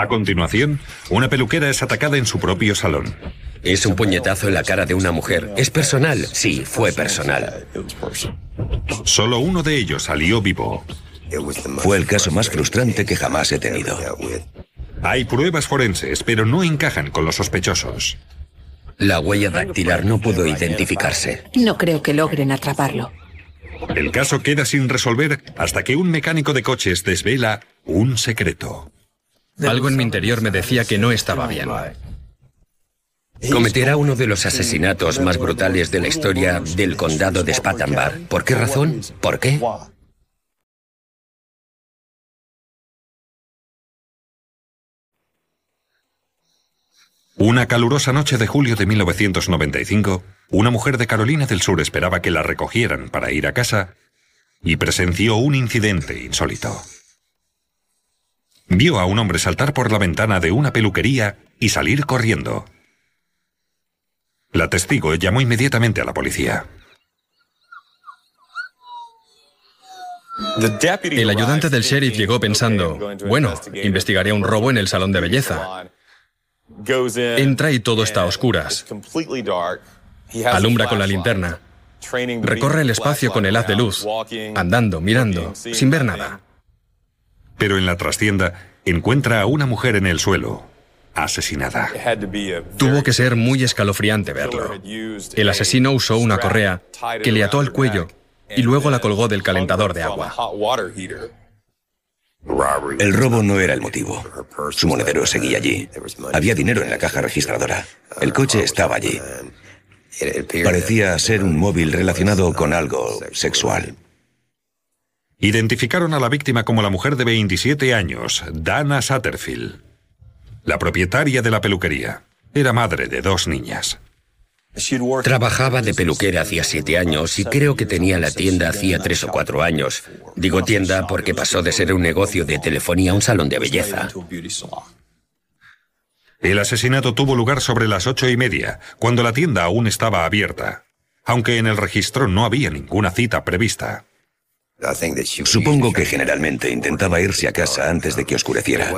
A continuación, una peluquera es atacada en su propio salón. Es un puñetazo en la cara de una mujer. ¿Es personal? Sí, fue personal. Solo uno de ellos salió vivo. Fue el caso más frustrante que jamás he tenido. Hay pruebas forenses, pero no encajan con los sospechosos. La huella dactilar no pudo identificarse. No creo que logren atraparlo. El caso queda sin resolver hasta que un mecánico de coches desvela un secreto. Algo en mi interior me decía que no estaba bien. Cometerá uno de los asesinatos más brutales de la historia del condado de Spartanburg. ¿Por qué razón? ¿Por qué? Una calurosa noche de julio de 1995, una mujer de Carolina del Sur esperaba que la recogieran para ir a casa y presenció un incidente insólito. Vio a un hombre saltar por la ventana de una peluquería y salir corriendo. La testigo llamó inmediatamente a la policía. El ayudante del sheriff llegó pensando, bueno, investigaré un robo en el salón de belleza. Entra y todo está a oscuras. Alumbra con la linterna. Recorre el espacio con el haz de luz, andando, mirando, sin ver nada. Pero en la trastienda encuentra a una mujer en el suelo, asesinada. Tuvo que ser muy escalofriante verlo. El asesino usó una correa que le ató al cuello y luego la colgó del calentador de agua. El robo no era el motivo. Su monedero seguía allí. Había dinero en la caja registradora. El coche estaba allí. Parecía ser un móvil relacionado con algo sexual. Identificaron a la víctima como la mujer de 27 años, Dana Satterfield, la propietaria de la peluquería. Era madre de dos niñas. Trabajaba de peluquera hacía siete años y creo que tenía la tienda hacía tres o cuatro años. Digo tienda porque pasó de ser un negocio de telefonía a un salón de belleza. El asesinato tuvo lugar sobre las ocho y media, cuando la tienda aún estaba abierta, aunque en el registro no había ninguna cita prevista. Supongo que generalmente intentaba irse a casa antes de que oscureciera,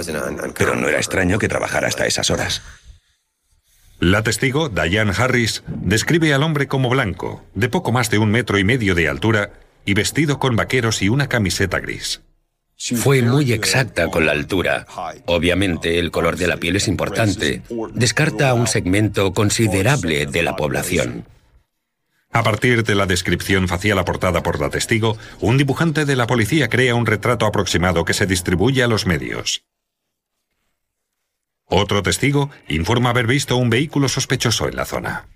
pero no era extraño que trabajara hasta esas horas. La testigo, Diane Harris, describe al hombre como blanco, de poco más de un metro y medio de altura y vestido con vaqueros y una camiseta gris. Fue muy exacta con la altura. Obviamente el color de la piel es importante. Descarta a un segmento considerable de la población. A partir de la descripción facial aportada por la testigo, un dibujante de la policía crea un retrato aproximado que se distribuye a los medios. Otro testigo informa haber visto un vehículo sospechoso en la zona.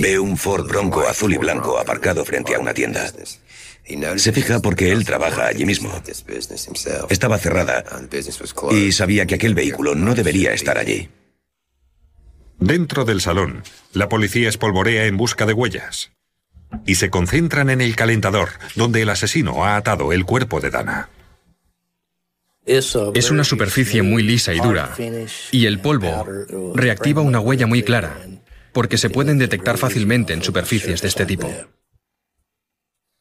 Ve un Ford Bronco azul y blanco aparcado frente a una tienda. Se fija porque él trabaja allí mismo. Estaba cerrada y sabía que aquel vehículo no debería estar allí. Dentro del salón, la policía espolvorea en busca de huellas. Y se concentran en el calentador, donde el asesino ha atado el cuerpo de Dana. Es una superficie muy lisa y dura, y el polvo reactiva una huella muy clara, porque se pueden detectar fácilmente en superficies de este tipo.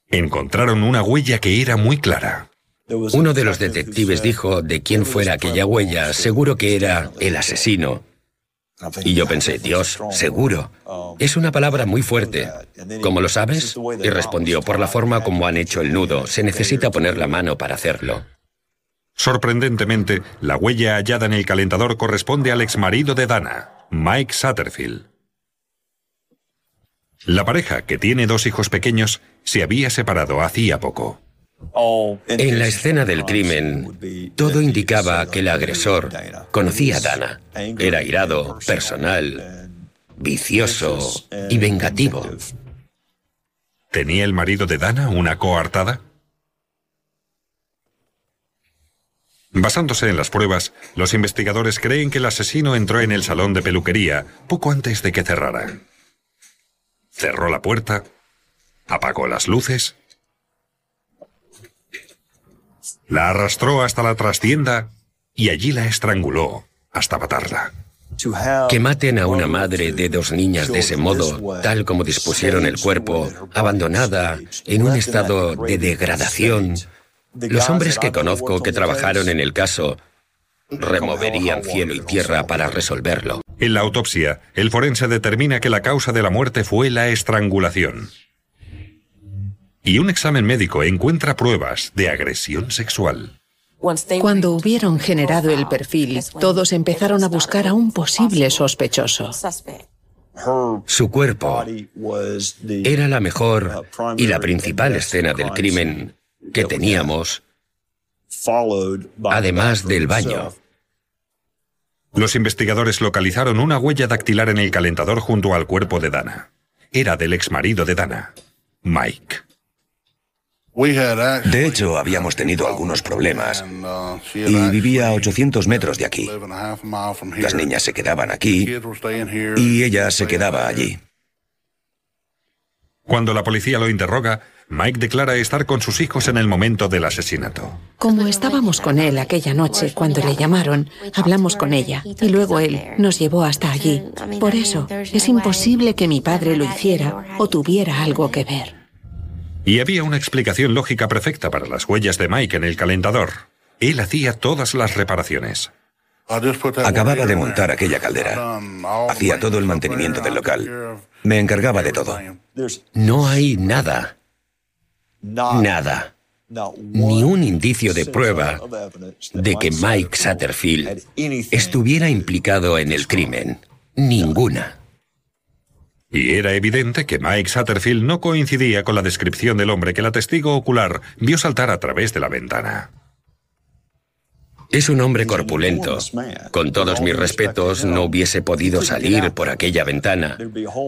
Encontraron una huella que era muy clara. Uno de los detectives dijo de quién fuera aquella huella, seguro que era el asesino, y yo pensé, Dios, seguro. Es una palabra muy fuerte. ¿Cómo lo sabes? Y respondió, por la forma como han hecho el nudo. Se necesita poner la mano para hacerlo. Sorprendentemente, la huella hallada en el calentador corresponde al exmarido de Dana, Mike Satterfield. La pareja, que tiene dos hijos pequeños, se había separado hacía poco. En la escena del crimen, todo indicaba que el agresor conocía a Dana. Era irado, personal. vicioso y vengativo. ¿Tenía el marido de Dana una coartada? Basándose en las pruebas, los investigadores creen que el asesino entró en el salón de peluquería poco antes de que cerrara. Cerró la puerta, apagó las luces, la arrastró hasta la trastienda y allí la estranguló hasta matarla. Que maten a una madre de dos niñas de ese modo, tal como dispusieron el cuerpo, abandonada, en un estado de degradación, los hombres que conozco que trabajaron en el caso removerían cielo y tierra para resolverlo. En la autopsia, el forense determina que la causa de la muerte fue la estrangulación. Y un examen médico encuentra pruebas de agresión sexual. Cuando hubieron generado el perfil, todos empezaron a buscar a un posible sospechoso. Su cuerpo era la mejor y la principal escena del crimen que teníamos, además del baño. Los investigadores localizaron una huella dactilar en el calentador junto al cuerpo de Dana. Era del exmarido de Dana, Mike. De hecho, habíamos tenido algunos problemas y vivía a 800 metros de aquí. Las niñas se quedaban aquí y ella se quedaba allí. Cuando la policía lo interroga, Mike declara estar con sus hijos en el momento del asesinato. Como estábamos con él aquella noche cuando le llamaron, hablamos con ella y luego él nos llevó hasta allí. Por eso, es imposible que mi padre lo hiciera o tuviera algo que ver. Y había una explicación lógica perfecta para las huellas de Mike en el calentador. Él hacía todas las reparaciones. Acababa de montar aquella caldera. Hacía todo el mantenimiento del local. Me encargaba de todo. No hay nada Nada. Ni un indicio de prueba de que Mike Satterfield estuviera implicado en el crimen. Ninguna. Y era evidente que Mike Satterfield no coincidía con la descripción del hombre que la testigo ocular vio saltar a través de la ventana. Es un hombre corpulento. Con todos mis respetos, no hubiese podido salir por aquella ventana.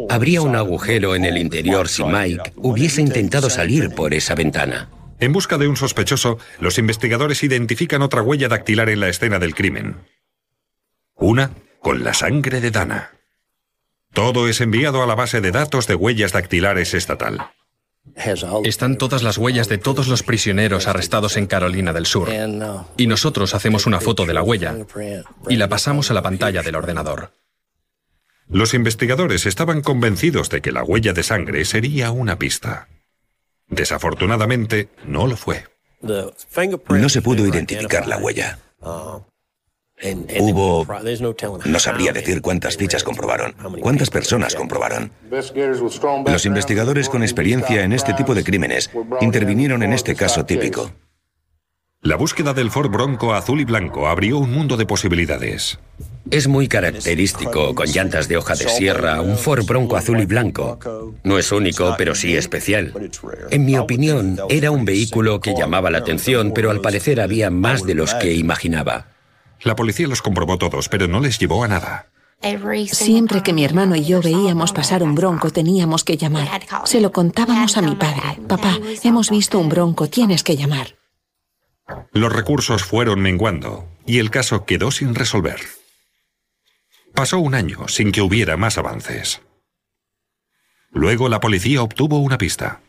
Habría un agujero en el interior si Mike hubiese intentado salir por esa ventana. En busca de un sospechoso, los investigadores identifican otra huella dactilar en la escena del crimen. Una con la sangre de Dana. Todo es enviado a la base de datos de huellas dactilares estatal. Están todas las huellas de todos los prisioneros arrestados en Carolina del Sur. Y nosotros hacemos una foto de la huella y la pasamos a la pantalla del ordenador. Los investigadores estaban convencidos de que la huella de sangre sería una pista. Desafortunadamente, no lo fue. No se pudo identificar la huella. Hubo... No sabría decir cuántas fichas comprobaron, cuántas personas comprobaron. Los investigadores con experiencia en este tipo de crímenes intervinieron en este caso típico. La búsqueda del Ford Bronco azul y blanco abrió un mundo de posibilidades. Es muy característico, con llantas de hoja de sierra, un Ford Bronco azul y blanco. No es único, pero sí especial. En mi opinión, era un vehículo que llamaba la atención, pero al parecer había más de los que imaginaba. La policía los comprobó todos, pero no les llevó a nada. Siempre que mi hermano y yo veíamos pasar un bronco, teníamos que llamar. Se lo contábamos a mi padre. Papá, hemos visto un bronco, tienes que llamar. Los recursos fueron menguando y el caso quedó sin resolver. Pasó un año sin que hubiera más avances. Luego la policía obtuvo una pista.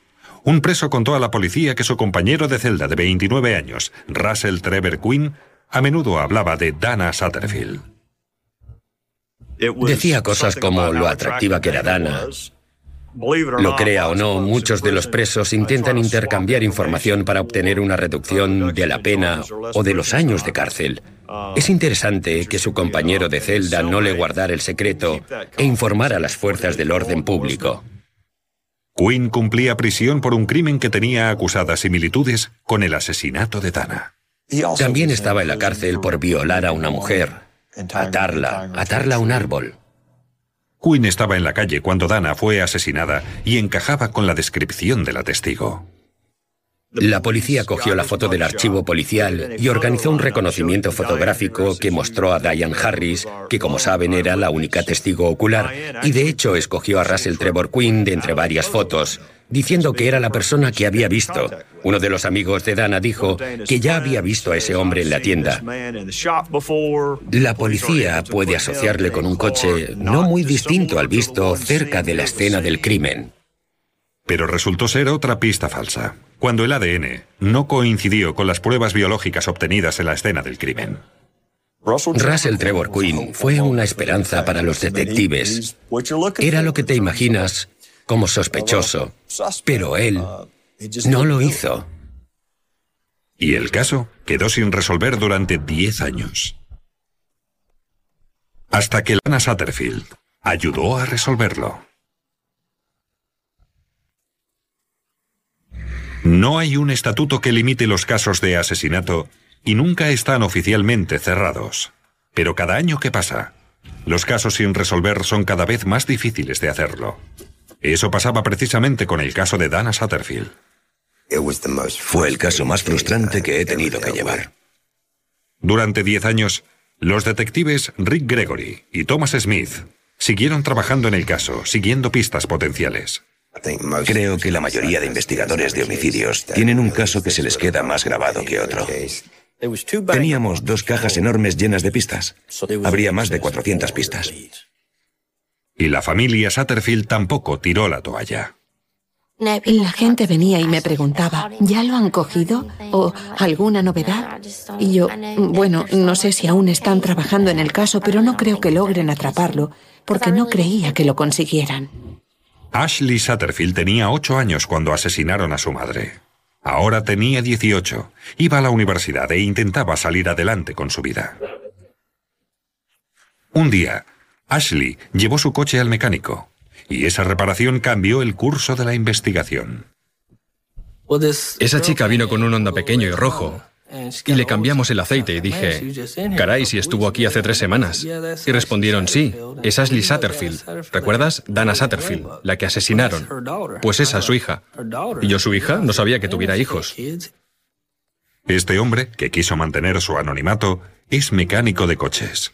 Un preso contó a la policía que su compañero de celda de 29 años, Russell Trevor Quinn, a menudo hablaba de Dana Satterfield. Decía cosas como lo atractiva que era Dana. Lo crea o no, muchos de los presos intentan intercambiar información para obtener una reducción de la pena o de los años de cárcel. Es interesante que su compañero de celda no le guardara el secreto e informara a las fuerzas del orden público. Quinn cumplía prisión por un crimen que tenía acusadas similitudes con el asesinato de Dana. También estaba en la cárcel por violar a una mujer, atarla, atarla a un árbol. Quinn estaba en la calle cuando Dana fue asesinada y encajaba con la descripción de la testigo. La policía cogió la foto del archivo policial y organizó un reconocimiento fotográfico que mostró a Diane Harris, que como saben era la única testigo ocular, y de hecho escogió a Russell Trevor Quinn de entre varias fotos, diciendo que era la persona que había visto. Uno de los amigos de Dana dijo que ya había visto a ese hombre en la tienda. La policía puede asociarle con un coche no muy distinto al visto cerca de la escena del crimen. Pero resultó ser otra pista falsa, cuando el ADN no coincidió con las pruebas biológicas obtenidas en la escena del crimen. Russell Trevor Quinn fue una esperanza para los detectives. Era lo que te imaginas como sospechoso, pero él no lo hizo. Y el caso quedó sin resolver durante 10 años. Hasta que Lana Satterfield ayudó a resolverlo. No hay un estatuto que limite los casos de asesinato y nunca están oficialmente cerrados. Pero cada año que pasa, los casos sin resolver son cada vez más difíciles de hacerlo. Eso pasaba precisamente con el caso de Dana Satterfield. Fue el caso más frustrante que he tenido que llevar. Durante diez años, los detectives Rick Gregory y Thomas Smith siguieron trabajando en el caso, siguiendo pistas potenciales. Creo que la mayoría de investigadores de homicidios tienen un caso que se les queda más grabado que otro. Teníamos dos cajas enormes llenas de pistas. Habría más de 400 pistas. Y la familia Satterfield tampoco tiró la toalla. La gente venía y me preguntaba, ¿ya lo han cogido? ¿O alguna novedad? Y yo, bueno, no sé si aún están trabajando en el caso, pero no creo que logren atraparlo, porque no creía que lo consiguieran. Ashley Satterfield tenía ocho años cuando asesinaron a su madre. Ahora tenía 18, iba a la universidad e intentaba salir adelante con su vida. Un día, Ashley llevó su coche al mecánico, y esa reparación cambió el curso de la investigación. Esa chica vino con un Honda pequeño y rojo, y le cambiamos el aceite y dije, caray, si estuvo aquí hace tres semanas. Y respondieron, sí, es Ashley Satterfield. ¿Recuerdas? Dana Satterfield, la que asesinaron. Pues esa es su hija. Y yo su hija no sabía que tuviera hijos. Este hombre, que quiso mantener su anonimato, es mecánico de coches.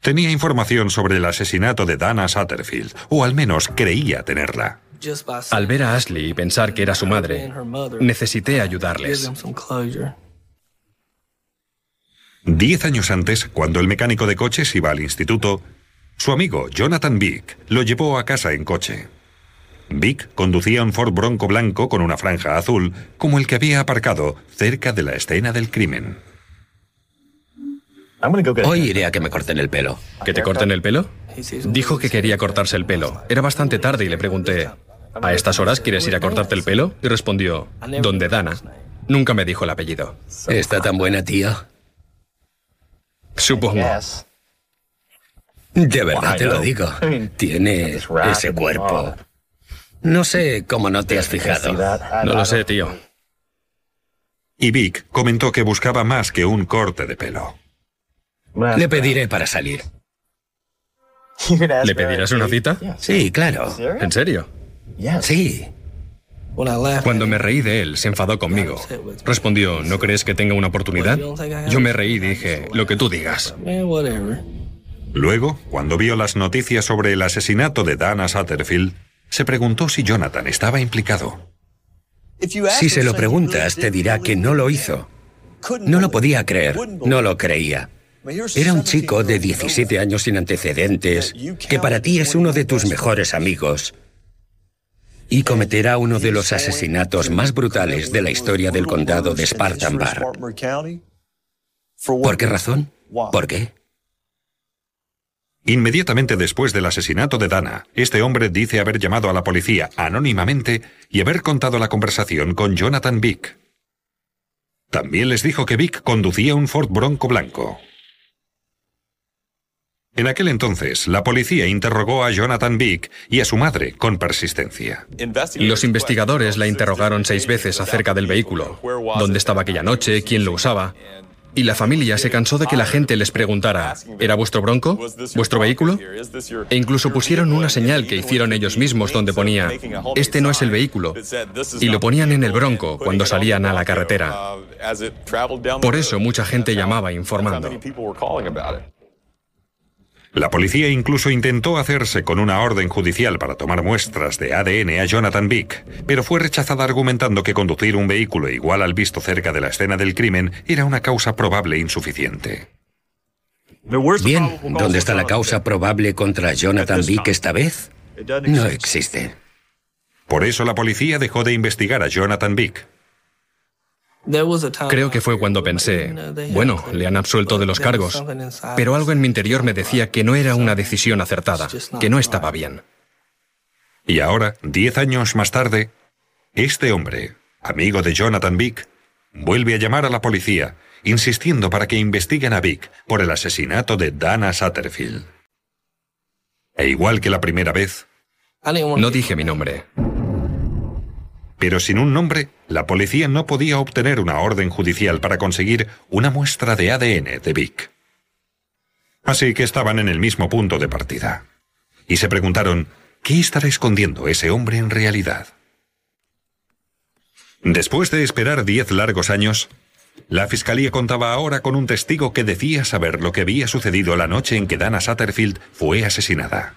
Tenía información sobre el asesinato de Dana Satterfield, o al menos creía tenerla. Al ver a Ashley y pensar que era su madre, necesité ayudarles. Diez años antes, cuando el mecánico de coches iba al instituto, su amigo Jonathan Vick lo llevó a casa en coche. Vick conducía un Ford Bronco blanco con una franja azul, como el que había aparcado cerca de la escena del crimen. Hoy iré a que me corten el pelo. ¿Que te corten el pelo? Dijo que quería cortarse el pelo. Era bastante tarde y le pregunté, ¿a estas horas quieres ir a cortarte el pelo? Y respondió, ¿dónde Dana? Nunca me dijo el apellido. ¿Está tan buena, tío? Supongo. De verdad te lo digo. Tiene ese cuerpo. No sé cómo no te has fijado. No lo sé, tío. Y Vic comentó que buscaba más que un corte de pelo. Le pediré para salir. ¿Le pedirás una cita? Sí, claro. ¿En serio? Sí. Cuando me reí de él, se enfadó conmigo. Respondió, ¿no crees que tenga una oportunidad? Yo me reí y dije, lo que tú digas. Luego, cuando vio las noticias sobre el asesinato de Dana Satterfield, se preguntó si Jonathan estaba implicado. Si se lo preguntas, te dirá que no lo hizo. No lo podía creer, no lo creía. Era un chico de 17 años sin antecedentes, que para ti es uno de tus mejores amigos, y cometerá uno de los asesinatos más brutales de la historia del condado de Spartanburg. ¿Por qué razón? ¿Por qué? Inmediatamente después del asesinato de Dana, este hombre dice haber llamado a la policía anónimamente y haber contado la conversación con Jonathan Vick. También les dijo que Vick conducía un Ford Bronco blanco. En aquel entonces, la policía interrogó a Jonathan Vick y a su madre con persistencia. Los investigadores la interrogaron seis veces acerca del vehículo, dónde estaba aquella noche, quién lo usaba. Y la familia se cansó de que la gente les preguntara, ¿era vuestro bronco? ¿Vuestro vehículo? E incluso pusieron una señal que hicieron ellos mismos donde ponía, este no es el vehículo. Y lo ponían en el bronco cuando salían a la carretera. Por eso mucha gente llamaba informando. La policía incluso intentó hacerse con una orden judicial para tomar muestras de ADN a Jonathan Vick, pero fue rechazada argumentando que conducir un vehículo igual al visto cerca de la escena del crimen era una causa probable insuficiente. Bien, ¿dónde está la causa probable contra Jonathan Vick esta vez? No existe. Por eso la policía dejó de investigar a Jonathan Vick. Creo que fue cuando pensé, bueno, le han absuelto de los cargos, pero algo en mi interior me decía que no era una decisión acertada, que no estaba bien. Y ahora, diez años más tarde, este hombre, amigo de Jonathan Vick, vuelve a llamar a la policía, insistiendo para que investiguen a Vick por el asesinato de Dana Satterfield. E igual que la primera vez, no dije mi nombre. Pero sin un nombre, la policía no podía obtener una orden judicial para conseguir una muestra de ADN de Vic. Así que estaban en el mismo punto de partida. Y se preguntaron, ¿qué estará escondiendo ese hombre en realidad? Después de esperar diez largos años, la fiscalía contaba ahora con un testigo que decía saber lo que había sucedido la noche en que Dana Satterfield fue asesinada.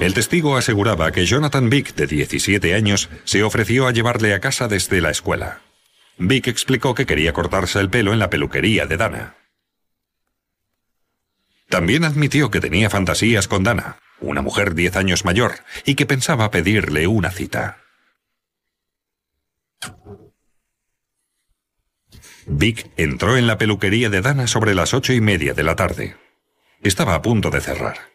El testigo aseguraba que Jonathan Vick, de 17 años, se ofreció a llevarle a casa desde la escuela. Vick explicó que quería cortarse el pelo en la peluquería de Dana. También admitió que tenía fantasías con Dana, una mujer 10 años mayor, y que pensaba pedirle una cita. Vic entró en la peluquería de Dana sobre las ocho y media de la tarde. Estaba a punto de cerrar.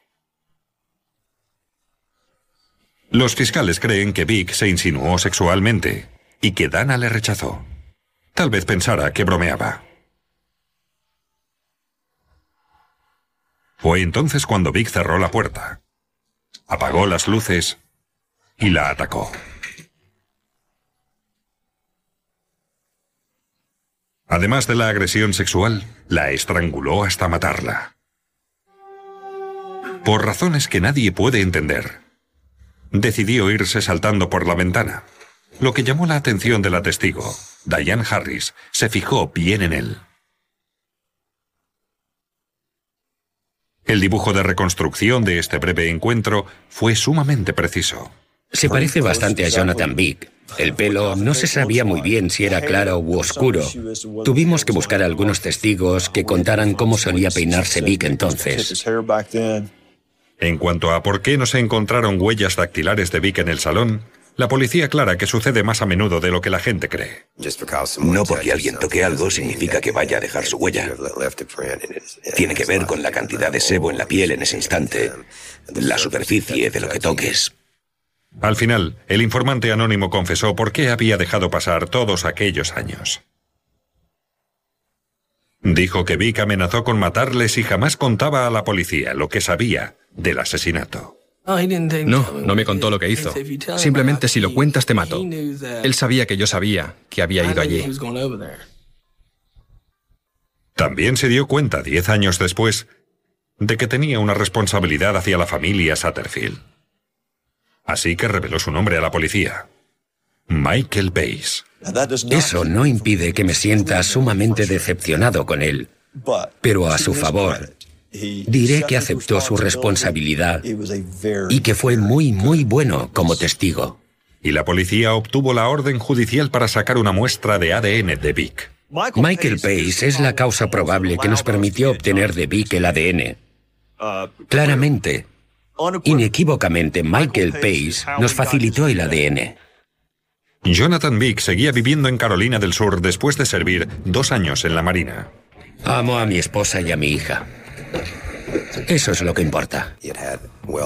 Los fiscales creen que Vic se insinuó sexualmente y que Dana le rechazó. Tal vez pensara que bromeaba. Fue entonces cuando Vic cerró la puerta, apagó las luces y la atacó. Además de la agresión sexual, la estranguló hasta matarla. Por razones que nadie puede entender, decidió irse saltando por la ventana. Lo que llamó la atención de la testigo, Diane Harris, se fijó bien en él. El dibujo de reconstrucción de este breve encuentro fue sumamente preciso. Se parece bastante a Jonathan Vick. El pelo no se sabía muy bien si era claro u oscuro. Tuvimos que buscar algunos testigos que contaran cómo solía peinarse Vick entonces. En cuanto a por qué no se encontraron huellas dactilares de Vic en el salón, la policía aclara que sucede más a menudo de lo que la gente cree. No porque alguien toque algo significa que vaya a dejar su huella. Tiene que ver con la cantidad de sebo en la piel en ese instante, la superficie de lo que toques. Al final, el informante anónimo confesó por qué había dejado pasar todos aquellos años. Dijo que Vic amenazó con matarles y jamás contaba a la policía lo que sabía del asesinato. No, no me contó lo que hizo. Simplemente si lo cuentas te mato. Él sabía que yo sabía que había ido allí. También se dio cuenta, diez años después, de que tenía una responsabilidad hacia la familia Satterfield. Así que reveló su nombre a la policía. Michael Bass. Eso no impide que me sienta sumamente decepcionado con él. Pero a su favor, Diré que aceptó su responsabilidad y que fue muy, muy bueno como testigo. Y la policía obtuvo la orden judicial para sacar una muestra de ADN de Vic. Michael Pace es la causa probable que nos permitió obtener de Vic el ADN. Claramente, inequívocamente, Michael Pace nos facilitó el ADN. Jonathan Vick seguía viviendo en Carolina del Sur después de servir dos años en la Marina. Amo a mi esposa y a mi hija. Eso es lo que importa.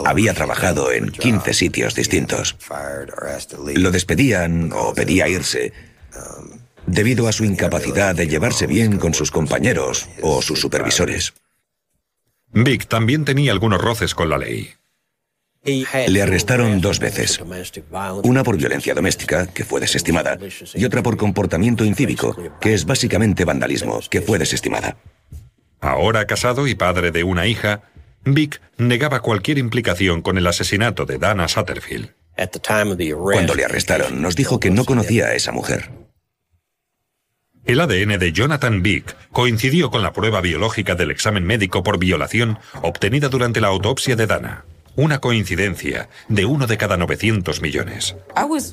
Había trabajado en 15 sitios distintos. Lo despedían o pedía irse debido a su incapacidad de llevarse bien con sus compañeros o sus supervisores. Vic también tenía algunos roces con la ley. Le arrestaron dos veces. Una por violencia doméstica, que fue desestimada, y otra por comportamiento incívico, que es básicamente vandalismo, que fue desestimada. Ahora casado y padre de una hija, Vic negaba cualquier implicación con el asesinato de Dana Satterfield. Cuando le arrestaron, nos dijo que no conocía a esa mujer. El ADN de Jonathan Vick coincidió con la prueba biológica del examen médico por violación obtenida durante la autopsia de Dana. Una coincidencia de uno de cada 900 millones.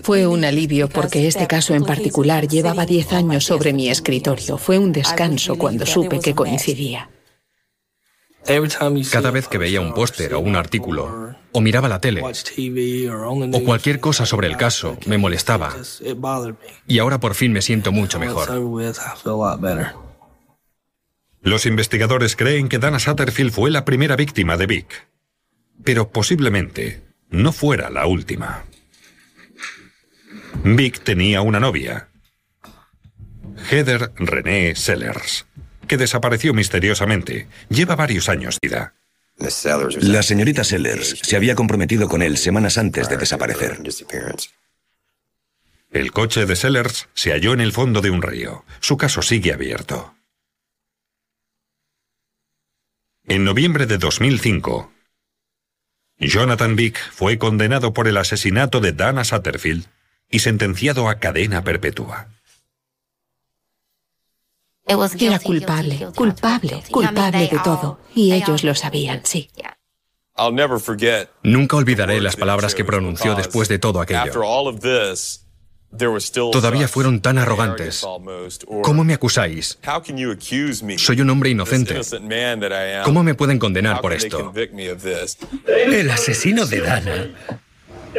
Fue un alivio porque este caso en particular llevaba 10 años sobre mi escritorio. Fue un descanso cuando supe que coincidía. Cada vez que veía un póster o un artículo, o miraba la tele, o cualquier cosa sobre el caso, me molestaba. Y ahora por fin me siento mucho mejor. Los investigadores creen que Dana Satterfield fue la primera víctima de Vic pero posiblemente no fuera la última. Vic tenía una novia, Heather René Sellers, que desapareció misteriosamente. Lleva varios años vida. La señorita Sellers se había comprometido con él semanas antes de desaparecer. El coche de Sellers se halló en el fondo de un río. Su caso sigue abierto. En noviembre de 2005, Jonathan Vick fue condenado por el asesinato de Dana Satterfield y sentenciado a cadena perpetua. Era culpable, culpable, culpable de todo. Y ellos lo sabían, sí. Nunca olvidaré las palabras que pronunció después de todo aquello. Todavía fueron tan arrogantes. ¿Cómo me acusáis? Soy un hombre inocente. ¿Cómo me pueden condenar por esto? El asesino de Dana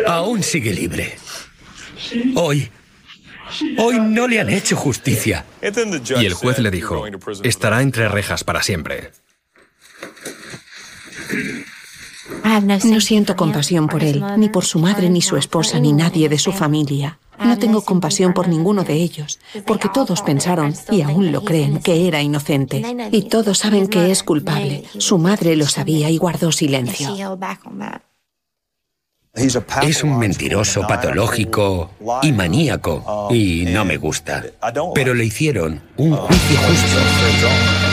aún sigue libre. Hoy, hoy no le han hecho justicia. Y el juez le dijo, estará entre rejas para siempre. No siento compasión por él, ni por su madre, ni su esposa, ni nadie de su familia. No tengo compasión por ninguno de ellos, porque todos pensaron, y aún lo creen, que era inocente. Y todos saben que es culpable. Su madre lo sabía y guardó silencio. Es un mentiroso patológico y maníaco, y no me gusta. Pero le hicieron un juicio justo.